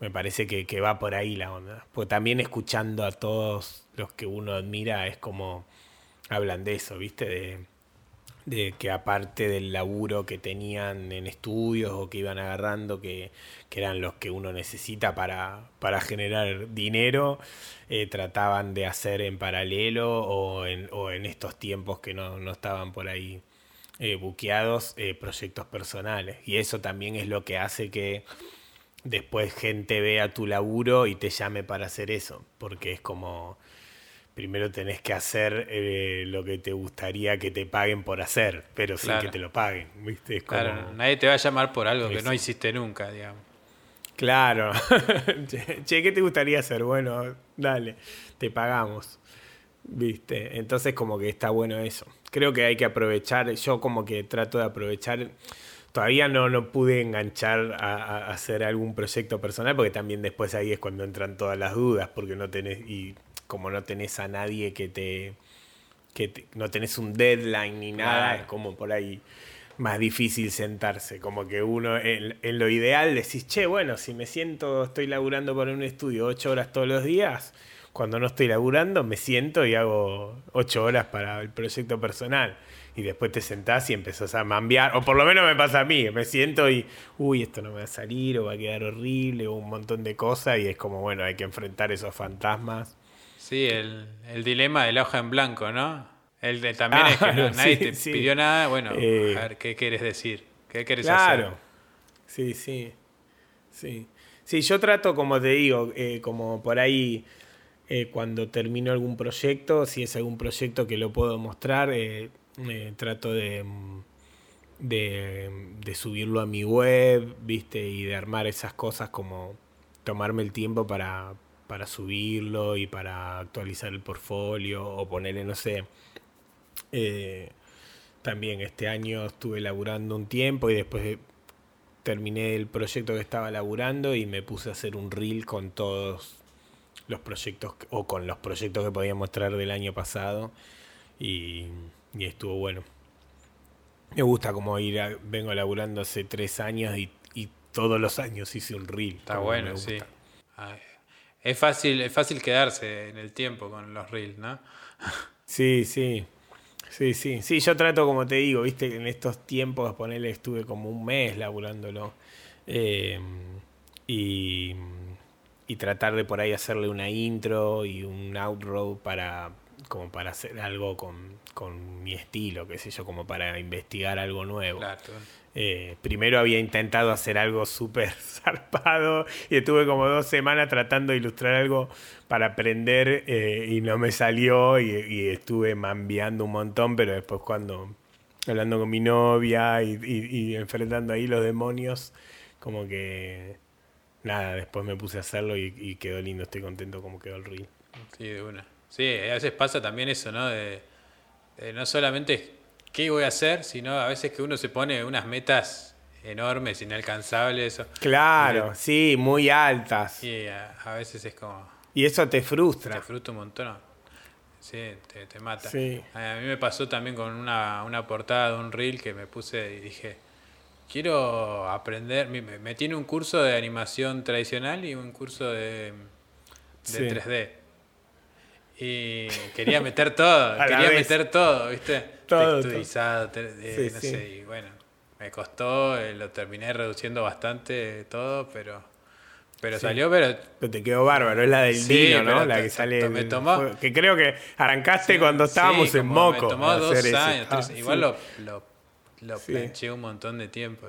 me parece que, va por ahí la onda. Porque también escuchando a todos los que uno admira es como hablan de eso, ¿viste? De, que aparte del laburo que tenían en estudios o que iban agarrando, que, eran los que uno necesita para, para generar dinero, eh, trataban de hacer en paralelo o en, o en estos tiempos que no, no estaban por ahí eh, buqueados, eh, proyectos personales. Y eso también es lo que hace que después gente vea tu laburo y te llame para hacer eso, porque es como primero tenés que hacer eh, lo que te gustaría que te paguen por hacer, pero sin que te lo paguen, ¿viste? Es como- Claro, nadie te va a llamar por algo que no hiciste nunca, digamos. Claro. che, ¿qué te gustaría hacer? Bueno, dale, te pagamos. ¿Viste? Entonces como que está bueno eso. Creo que hay que aprovechar, yo como que trato de aprovechar, todavía no, no pude enganchar a, a hacer algún proyecto personal, porque también después ahí es cuando entran todas las dudas, porque no tenés, y como no tenés a nadie que te, que te- no tenés un deadline ni nada, Claro. es como por ahí más difícil sentarse. Como que uno, en, en lo ideal, decís, che, bueno, si me siento, estoy laburando para un estudio ocho horas todos los días, cuando no estoy laburando, me siento y hago ocho horas para el proyecto personal. Y después te sentás y empezás a mambear, o por lo menos me pasa a mí, me siento y, uy, esto no me va a salir, o va a quedar horrible, o un montón de cosas, y es como, bueno, hay que enfrentar esos fantasmas. Sí, el, el dilema de la hoja en blanco, ¿no? El de, también es que no- nadie sí, te sí. pidió nada, bueno, Eh, a ver, ¿qué quieres decir? ¿Qué quieres Claro. hacer? Sí, sí. Sí. Sí, yo trato, como te digo, eh, como por ahí, eh, cuando termino algún proyecto, si es algún proyecto que lo puedo mostrar, eh, eh, trato de, de, de subirlo a mi web, ¿viste? Y de armar esas cosas como tomarme el tiempo para, para subirlo y para actualizar el portfolio o ponerle, no sé, eh, también este año estuve laburando un tiempo y después de- terminé el proyecto que estaba laburando y me puse a hacer un reel con todos los proyectos o con los proyectos que podía mostrar del año pasado y, y estuvo bueno. Me gusta como ir a- vengo laburando hace tres años y, y todos los años hice un reel. Está bueno, sí. Ay, Es fácil, es fácil quedarse en el tiempo con los reels, ¿no? Sí, sí. Sí, sí. Sí, yo trato, como te digo, viste, en estos tiempos, ponerle, estuve como un mes laburándolo. Eh, y, y tratar de por ahí hacerle una intro y un outro para como para hacer algo con, con mi estilo, qué sé yo, como para investigar algo nuevo. Claro. Eh, primero había intentado hacer algo súper zarpado y estuve como dos semanas tratando de ilustrar algo para aprender eh, y no me salió y, y estuve mambiando un montón, pero después cuando hablando con mi novia y, y- y enfrentando ahí los demonios, como que nada, después me puse a hacerlo y, y quedó lindo, estoy contento como quedó el reel. Sí, de una. Sí, a veces pasa también eso, ¿no? De, de no solamente qué voy a hacer, sino a veces que uno se pone unas metas enormes, inalcanzables. Claro, sí, muy altas. Y a, a veces es como, Y eso te te frustra. frustra un montón. Sí, te, te mata. Sí. A mí me pasó también con una, una portada de un reel que me puse y dije, quiero aprender, me, me en un curso de animación tradicional y un curso de, de Sí. 3D. Y quería meter todo, quería meter todo, ¿viste? Todo, Texturizado, te- eh, Sí, no sí. sé, y bueno, me costó, eh, lo terminé reduciendo bastante todo, pero, Pero salió, pero. Pero te quedó bárbaro, es la del Dino, ¿no? La que sale. Me tomó, que creo que arrancaste cuando estábamos en Moco. Me tomó dos años, ah, igual lo, lo, lo planché un montón de tiempo.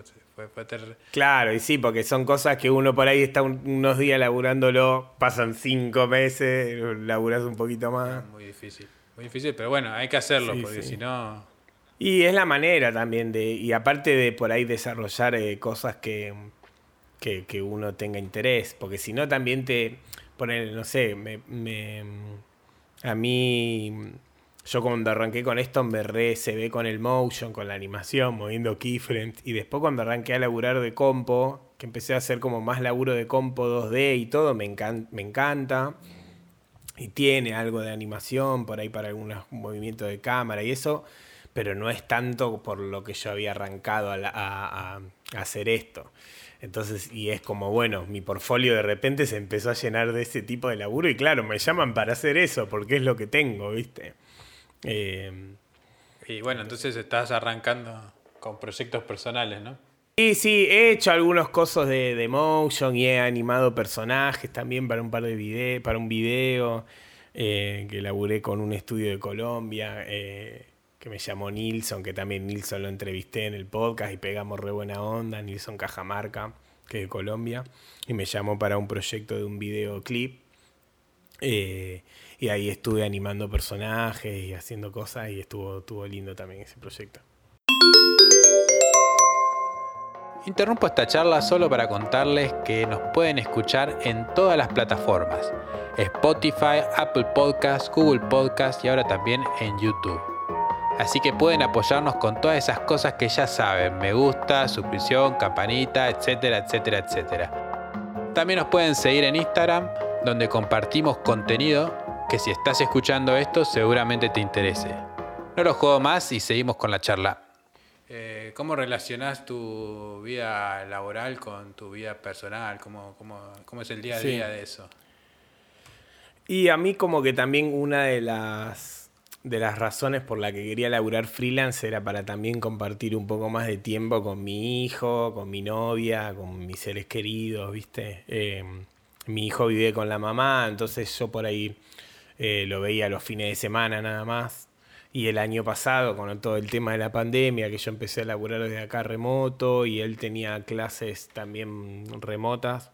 Claro, y sí, porque son cosas que uno por ahí está unos días laburándolo, pasan cinco meses, laburás un poquito más. muy difícil, muy difícil, pero bueno, hay que hacerlo, porque si no. Y es la manera también de, y aparte de por ahí desarrollar eh, cosas que que, uno tenga interés, porque si no también te ponen, no sé, me, me, a mí, yo cuando arranqué con esto me re se ve con el motion, con la animación, moviendo keyframes, y después cuando arranqué a laburar de compo, que empecé a hacer como más laburo de compo 2D y todo, me, me encanta. Y tiene algo de animación por ahí para algunos movimientos de cámara y eso, pero no es tanto por lo que yo había arrancado a, a hacer esto. Entonces, y es como, bueno, mi portfolio de repente se empezó a llenar de ese tipo de laburo y claro, me llaman para hacer eso porque es lo que tengo, ¿viste? Eh, y bueno, entonces estás arrancando con proyectos personales, ¿no? Sí, sí, he hecho algunos cosas de, de motion y he animado personajes también para un par de videos, para un video eh, que laburé con un estudio de Colombia. Eh, que me llamó Nilson, que también Nilson lo entrevisté en el podcast y pegamos re buena onda, Nilson Cajamarca, que es de Colombia, y me llamó para un proyecto de un videoclip. Eh, y ahí estuve animando personajes y haciendo cosas y estuvo, estuvo lindo también ese proyecto. Interrumpo esta charla solo para contarles que nos pueden escuchar en todas las plataformas. Spotify, Apple Podcasts, Google Podcasts y ahora también en YouTube. Así que pueden apoyarnos con todas esas cosas que ya saben, me gusta, suscripción, campanita, etcétera, etcétera, etcétera. También nos pueden seguir en Instagram, donde compartimos contenido que si estás escuchando esto seguramente te interese. No lo juego más y seguimos con la charla. Eh, ¿Cómo relacionas tu vida laboral con tu vida personal? ¿Cómo, cómo, es el día a día de eso? Y a mí como que también una de las de las razones por las que quería laburar freelance era para también compartir un poco más de tiempo con mi hijo, con mi novia, con mis seres queridos, ¿viste? Eh, mi hijo vive con la mamá, entonces yo por ahí eh, lo veía los fines de semana nada más. Y el año pasado, con todo el tema de la pandemia, que yo empecé a laburar desde acá remoto y él tenía clases también remotas,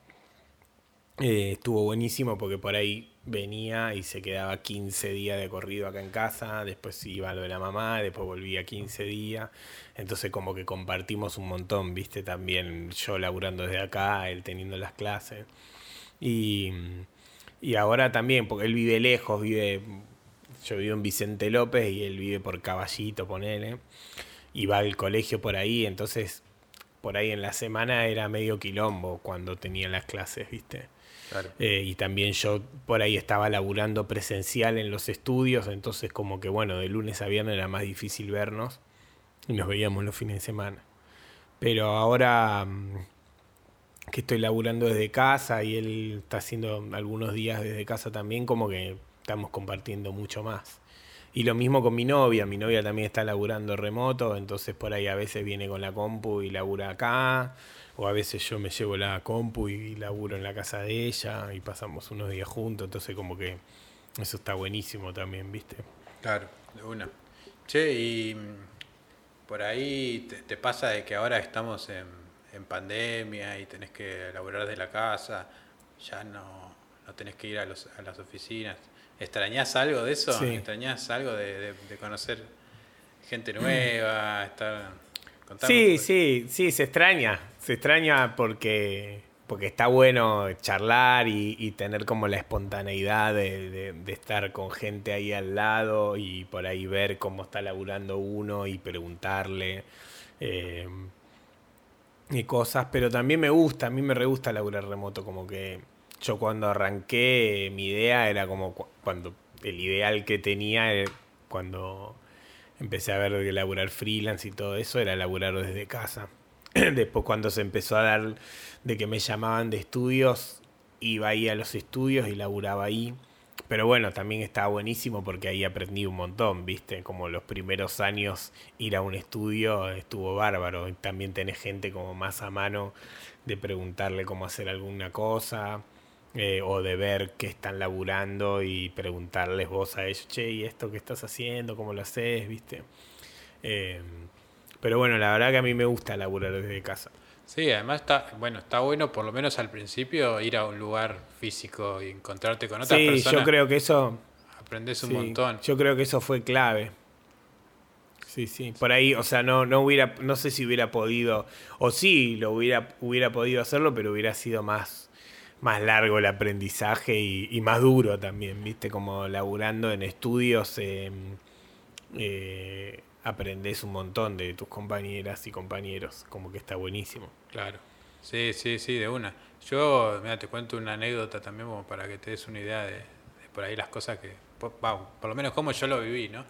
eh, estuvo buenísimo porque por ahí venía y se quedaba 15 días de corrido acá en casa, después iba lo de la mamá, después volvía 15 días, entonces como que compartimos un montón, viste, también yo laburando desde acá, él teniendo las clases. Y, y ahora también, porque él vive lejos, vive, yo vivo en Vicente López y él vive por Caballito, ponele, y va al colegio por ahí, entonces por ahí en la semana era medio quilombo cuando tenía las clases, viste. Eh, y también yo por ahí estaba laburando presencial en los estudios, entonces como que bueno, de lunes a viernes era más difícil vernos y nos veíamos los fines de semana. Pero ahora mm, que estoy laburando desde casa y él está haciendo algunos días desde casa también, como que estamos compartiendo mucho más. Y lo mismo con mi novia, mi novia también está laburando remoto, entonces por ahí a veces viene con la compu y labura acá o a veces yo me llevo la compu y laburo en la casa de ella y pasamos unos días juntos, entonces como que eso está buenísimo también, ¿viste? Claro, de una. Che, y mm, por ahí te, pasa de que ahora estamos en, pandemia y tenés que laburar desde la casa, ya no, no tenés que ir a, los, a las oficinas. ¿Extrañás algo de eso? ¿Extrañás algo de, de conocer gente nueva, estar sí, sí, sí, se extraña. Se extraña porque, porque está bueno charlar y, tener como la espontaneidad de, estar con gente ahí al lado y por ahí ver cómo está laburando uno y preguntarle eh, y cosas. Pero también me gusta, a mí me re gusta laburar remoto. Como que yo cuando arranqué, mi idea era como cuando el ideal que tenía eh, cuando empecé a ver que laburar freelance y todo eso era laburar desde casa. Después cuando se empezó a dar de que me llamaban de estudios, iba ahí a los estudios y laburaba ahí. Pero bueno, también estaba buenísimo porque ahí aprendí un montón, ¿viste? Como los primeros años ir a un estudio estuvo bárbaro. También tenés gente como más a mano de preguntarle cómo hacer alguna cosa. Eh, o de ver qué están laburando y preguntarles vos a ellos, che, ¿y esto qué estás haciendo? ¿Cómo lo haces? ¿Viste? Eh, pero bueno, la verdad que a mí me gusta laburar desde casa. Sí, además está, bueno, está bueno por lo menos al principio ir a un lugar físico y encontrarte con otras personas. Sí, yo creo que eso... Aprendes un montón. Yo creo que eso fue clave. Sí, sí. Por ahí, o sea, no, no hubiera, no sé si hubiera podido, o sí, lo hubiera, hubiera podido hacerlo, pero hubiera sido más, más largo el aprendizaje y, más duro también, viste, como laburando en estudios. Eh, eh, aprendes un montón de tus compañeras y compañeros, como que está buenísimo. Claro, sí, sí, sí, de una. Yo, mira, te cuento una anécdota también como para que te des una idea de, por ahí las cosas que, por, por, lo menos como yo lo viví, ¿no?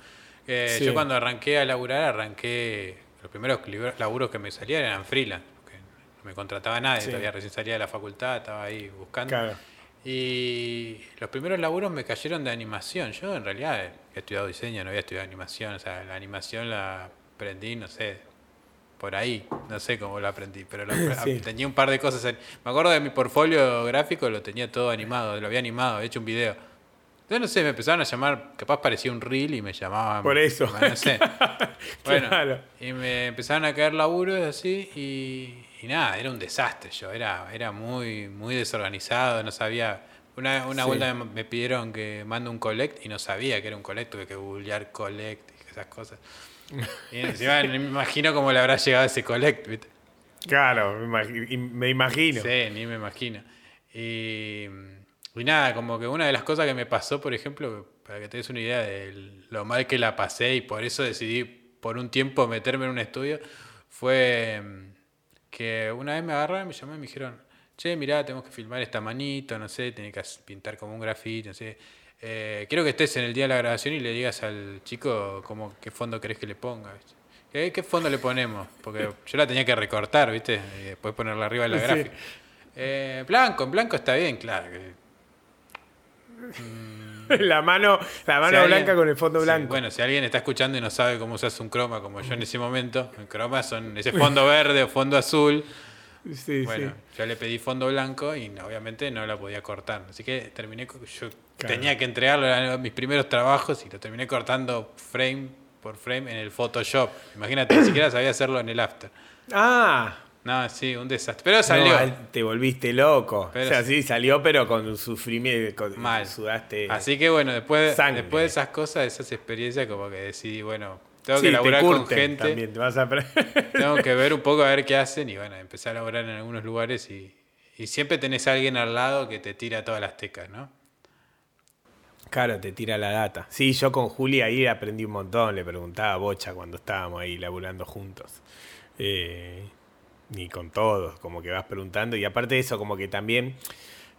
Eh, Yo cuando arranqué a laburar, arranqué, los primeros laburos que me salían eran freelance, porque no me contrataba nadie, todavía recién salía de la facultad, estaba ahí buscando. Claro. Y los primeros laburos me cayeron de animación. Yo en realidad he estudiado diseño, no había estudiado animación. O sea, la animación la aprendí, no sé, por ahí. No sé cómo lo aprendí, pero tenía un par de cosas. Me acuerdo de mi portfolio gráfico, lo tenía todo animado, lo había animado, había hecho un video. Yo no sé, me empezaron a llamar, capaz parecía un reel y me llamaban. Por eso. No sé. bueno, y me empezaron a caer laburos así y, y nada, era un desastre yo, era, era muy, muy desorganizado, no sabía. Una, una vuelta me, pidieron que mande un collect y no sabía que era un collect, tuve que googlear collect y esas cosas. Y encima me imagino cómo le habrá llegado ese collect, ¿viste? Claro, me imagino. Sí, ni me imagino. Y, y nada, como que una de las cosas que me pasó, por ejemplo, para que te des una idea de lo mal que la pasé y por eso decidí por un tiempo meterme en un estudio, fue que una vez me agarraron, me llamaron y me dijeron, che, mirá, tenemos que filmar esta manito, no sé, tiene que pintar como un grafito, no sé. Eh, quiero que estés en el día de la grabación y le digas al chico cómo, qué fondo querés que le ponga. ¿Qué, ¿Qué, fondo le ponemos? Porque yo la tenía que recortar, ¿viste? Y después ponerla arriba de la gráfica. Eh, blanco, en blanco está bien, claro. la mano, la mano blanca con el fondo blanco. bueno, si alguien está escuchando y no sabe cómo hace un croma, como yo en ese momento, el croma son ese fondo verde o fondo azul. bueno, yo le pedí fondo blanco y obviamente no la podía cortar. Así que terminé, yo tenía que entregarlo a mis primeros trabajos y lo terminé cortando frame por frame en el Photoshop. Imagínate, ni siquiera sabía hacerlo en el After. Ah, no, sí, un desastre. Pero salió. te volviste loco. o sea, sí, salió, pero con un sufrimiento. Mal. Sudaste. Así que bueno, después, después de esas cosas, de esas experiencias, como que decidí, bueno, tengo que laburar con gente. También te vas a tengo que ver un poco a ver qué hacen y bueno, empezar a laburar en algunos lugares y, y siempre tenés a alguien al lado que te tira todas las tecas, ¿no? Claro, te tira la data. Sí, yo con Juli ahí aprendí un montón, le preguntaba a Bocha cuando estábamos ahí laburando juntos. Eh, ni con todos, como que vas preguntando. Y aparte de eso, como que también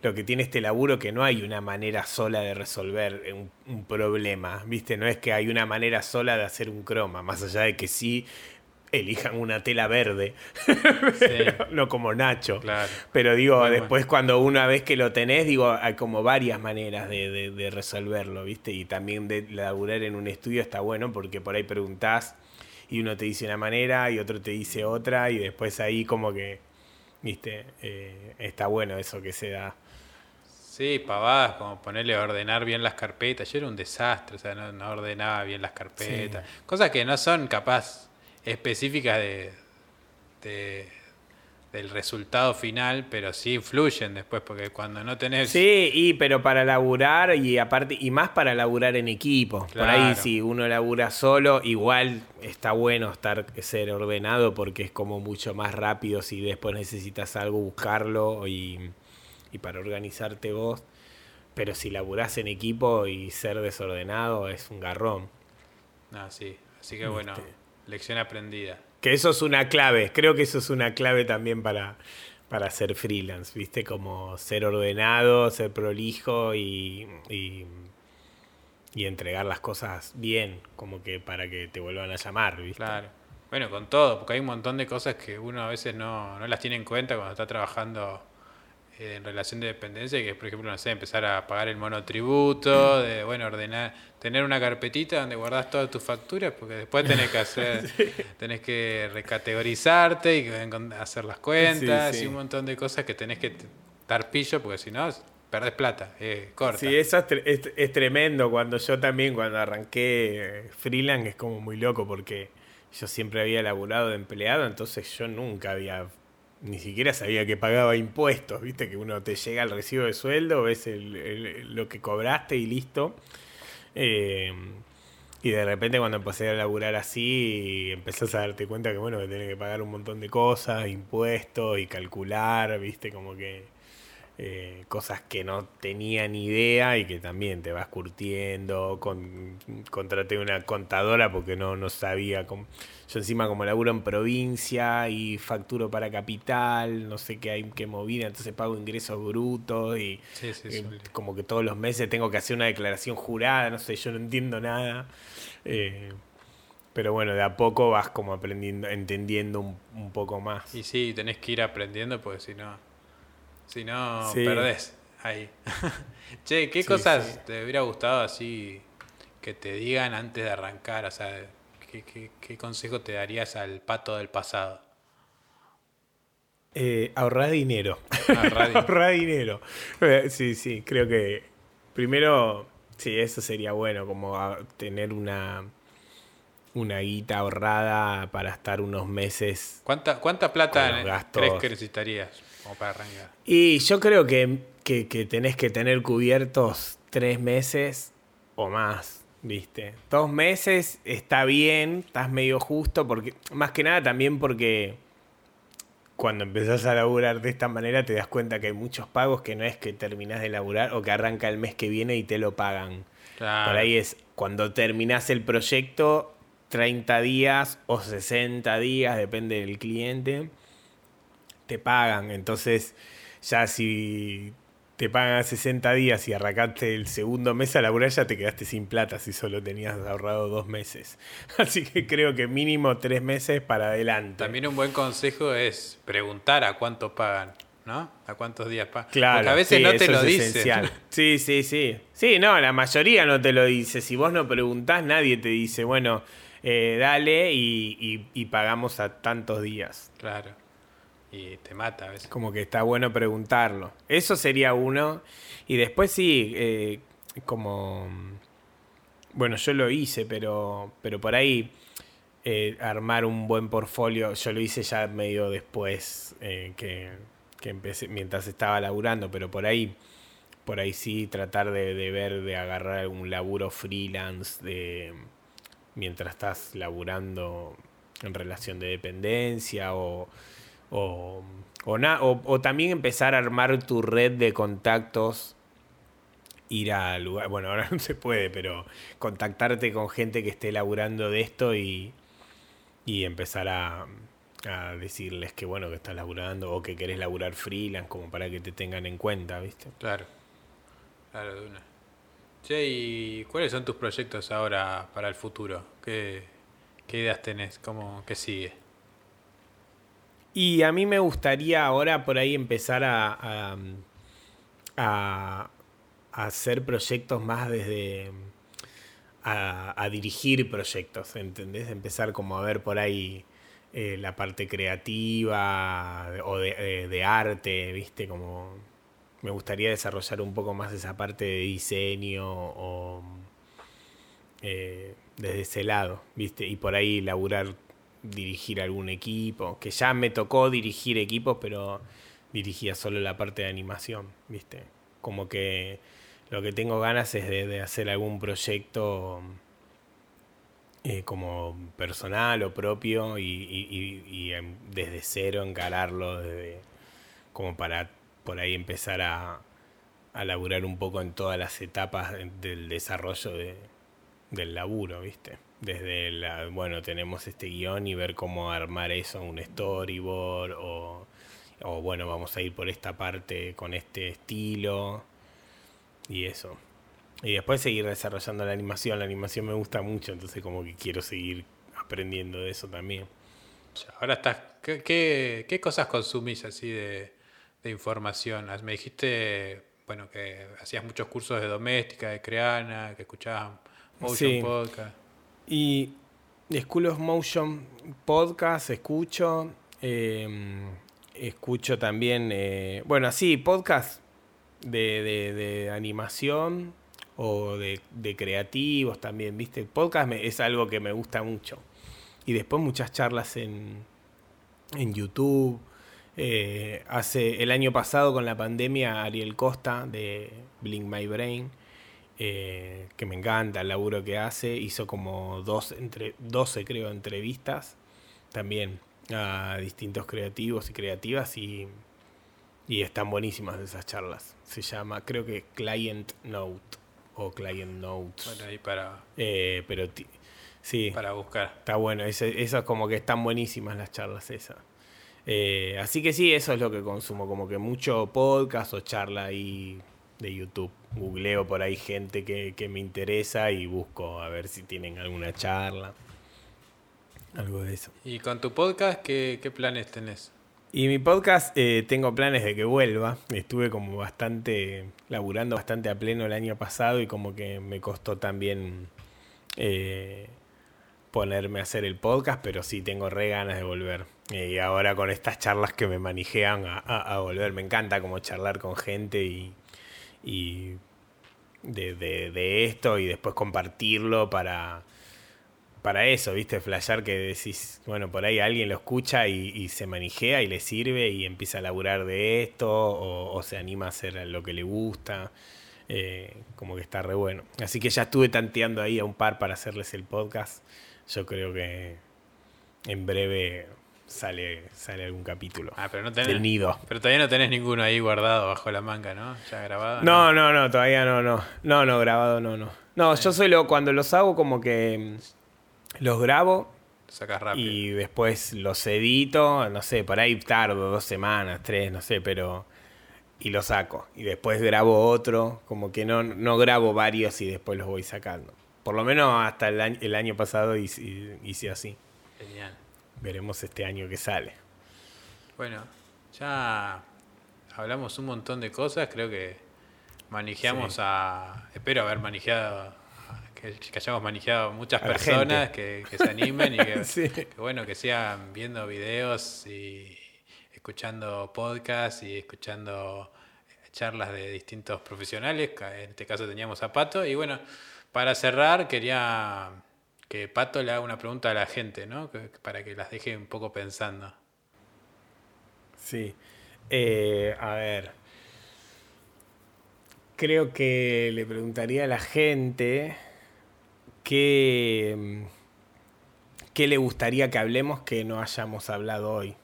lo que tiene este laburo que no hay una manera sola de resolver un, problema, ¿viste? No es que hay una manera sola de hacer un croma, más allá de que sí elijan una tela verde, no como Nacho. Pero digo, después cuando una vez que lo tenés, digo, hay como varias maneras de, de resolverlo, ¿viste? Y también de laburar en un estudio está bueno porque por ahí preguntás y uno te dice una manera y otro te dice otra y después ahí como que, viste, eh, está bueno eso que se da. Sí, pavadas, como ponerle a ordenar bien las carpetas. Yo era un desastre, o sea, no, ordenaba bien las carpetas. Cosas que no son capaz específicas de, del resultado final, pero sí influyen después, porque cuando no tenés... Sí, y pero para laburar y aparte, y más para laburar en equipo. Por ahí si uno labura solo, igual está bueno estar ser ordenado porque es como mucho más rápido si después necesitas algo buscarlo y, y para organizarte vos. Pero si laburás en equipo y ser desordenado es un garrón. Ah, sí. Así que bueno, este. Lección aprendida. Que eso es una clave, creo que eso es una clave también para, para ser freelance, ¿viste? Como ser ordenado, ser prolijo y, y, entregar las cosas bien, como que para que te vuelvan a llamar, ¿viste? Claro. Bueno, con todo, porque hay un montón de cosas que uno a veces no, no las tiene en cuenta cuando está trabajando en relación de dependencia, que es, por ejemplo, no sé, empezar a pagar el monotributo, de, bueno, ordenar, tener una carpetita donde guardas todas tus facturas, porque después tenés que hacer, tenés que recategorizarte y hacer las cuentas y un montón de cosas que tenés que dar pillo, porque si no, perdés plata, eh, corta. Sí, eso es, es, tremendo. Cuando yo también, cuando arranqué freelance, es como muy loco, porque yo siempre había laburado de empleado, entonces yo nunca había ni siquiera sabía que pagaba impuestos, viste que uno te llega al recibo de sueldo, ves lo que cobraste y listo. Eh, y de repente cuando empecé a laburar así, empezás a darte cuenta que bueno, que tenés que pagar un montón de cosas, impuestos y calcular, viste, como que eh, cosas que no tenía ni idea y que también te vas curtiendo. Con, contraté una contadora porque no, no sabía. Cómo, yo encima como laburo en provincia y facturo para capital, no sé qué hay qué movida, entonces pago ingresos brutos y como que todos los meses tengo que hacer una declaración jurada, no sé, yo no entiendo nada. Eh, pero bueno, de a poco vas como aprendiendo, entendiendo un, un poco más. Y sí, tenés que ir aprendiendo porque si no si no, perdés ahí. che, ¿qué cosas te hubiera gustado así que te digan antes de arrancar? O sea, ¿qué, consejo te darías al pato del pasado? Eh, ahorrar dinero. Ahorrar dinero. Eh, sí, sí, creo que primero, sí, eso sería bueno, como tener una, una guita ahorrada para estar unos meses. ¿Cuánta, cuánta plata crees que necesitarías? Y yo creo que, tenés que tener cubiertos tres meses o más, ¿viste? Dos meses está bien, estás medio justo, porque más que nada también porque cuando empezás a laburar de esta manera te das cuenta que hay muchos pagos que no es que terminás de laburar o que arranca el mes que viene y te lo pagan. Por ahí es cuando terminás el proyecto, 30 días o 60 días, depende del cliente te pagan. Entonces, ya si te pagan 60 días y arrancaste el segundo mes a laburar, ya te quedaste sin plata si solo tenías ahorrado dos meses. Así que creo que mínimo tres meses para adelante. También un buen consejo es preguntar a cuánto pagan. ¿no? ¿A cuántos días pagan? Claro. Porque a veces no te lo dicen. Sí, sí, sí. Sí, no, la mayoría no te lo dice. Si vos no preguntás, nadie te dice, bueno, eh, dale y, y pagamos a tantos días. Claro y te mata a veces. Como que está bueno preguntarlo. Eso sería uno. Y después sí, eh, como... Bueno, yo lo hice, pero, pero por ahí eh, armar un buen portfolio, yo lo hice ya medio después eh, que, que, empecé, mientras estaba laburando, pero por ahí, por ahí sí tratar de, de ver, de agarrar algún laburo freelance de mientras estás laburando en relación de dependencia o o, o, también empezar a armar tu red de contactos, ir a lugar, bueno, ahora no se puede, pero contactarte con gente que esté laburando de esto y, y empezar a, a decirles que bueno, que estás laburando o que querés laburar freelance como para que te tengan en cuenta, ¿viste? Claro, claro, de una. Che, ¿y cuáles son tus proyectos ahora para el futuro? ¿Qué, qué ideas tenés? ¿Cómo, ¿Qué sigue? Y a mí me gustaría ahora por ahí empezar a, a, hacer proyectos más desde... A, dirigir proyectos, ¿entendés? Empezar como a ver por ahí eh, la parte creativa o de, eh, arte, ¿viste? Como me gustaría desarrollar un poco más esa parte de diseño o eh, desde ese lado, ¿viste? Y por ahí laburar dirigir algún equipo, que ya me tocó dirigir equipos, pero dirigía solo la parte de animación, ¿viste? Como que lo que tengo ganas es de, hacer algún proyecto eh, como personal o propio y, desde cero encararlo, como para por ahí empezar a, a laburar un poco en todas las etapas del desarrollo de, del laburo, ¿viste? Desde la, bueno, tenemos este guion y ver cómo armar eso, un storyboard o, o bueno, vamos a ir por esta parte con este estilo y eso. Y después seguir desarrollando la animación. La animación me gusta mucho, entonces como que quiero seguir aprendiendo de eso también. Ahora estás, ¿qué, qué, cosas consumís así de, de información. Me dijiste, bueno, que hacías muchos cursos de doméstica, de creana, que escuchabas Motion Podcast. Y School of Motion Podcast escucho. Em, escucho también, eh, bueno, sí, podcast de, de, animación o de, creativos también, ¿viste? Podcast es algo que me gusta mucho. Y después muchas charlas en, en YouTube. Eh, hace el año pasado con la pandemia, Ariel Costa de Blink My Brain, eh, que me encanta el laburo que hace, hizo como dos, entre, 12 creo entrevistas también a distintos creativos y creativas y, y están buenísimas esas charlas. Se llama, creo que Client Note o Client Notes. Bueno, ahí para... Eh, pero sí. Para buscar. Está bueno, eso, eso es como que están buenísimas las charlas esas. Eh, así que sí, eso es lo que consumo, como que mucho podcast o charla ahí de YouTube. Googleo por ahí gente que, me interesa y busco a ver si tienen alguna charla. Algo de eso. ¿Y con tu podcast qué, planes tenés? Y mi podcast eh, tengo planes de que vuelva. Estuve como bastante, laburando bastante a pleno el año pasado y como que me costó también eh, ponerme a hacer el podcast, pero sí tengo re ganas de volver. Eh, y ahora con estas charlas que me manejean a, volver, me encanta como charlar con gente y, y de, esto y después compartirlo para, para eso, ¿viste? Flashear que decís, bueno, por ahí alguien lo escucha y, se manijea y le sirve y empieza a laburar de esto o, se anima a hacer lo que le gusta. Eh, como que está re bueno. Así que ya estuve tanteando ahí a un par para hacerles el podcast. Yo creo que en breve sale, sale algún capítulo. Ah, pero no tenés, nido. Pero todavía no tenés ninguno ahí guardado bajo la manga, ¿no? Ya grabado. No, no, no, todavía no, no. No, no, grabado no, no. No, yo soy lo, cuando los hago como que mm, los grabo. Sacas rápido. Y después los edito, no sé, por ahí tardo dos semanas, tres, no sé, pero. Y los saco. Y después grabo otro, como que no, no grabo varios y después los voy sacando. Por lo menos hasta el año, el año pasado hice, hice así. Genial. Veremos este año que sale. Bueno, ya hablamos un montón de cosas. Creo que manejamos a. Espero haber manejado. Que, hayamos manejado muchas personas que, se animen y que, bueno, que sigan viendo videos y escuchando podcasts y escuchando charlas de distintos profesionales. En este caso teníamos a Pato. Y bueno, para cerrar, quería que Pato le haga una pregunta a la gente, ¿no? para que las deje un poco pensando. Sí. Eh, a ver. Creo que le preguntaría a la gente qué, qué le gustaría que hablemos que no hayamos hablado hoy.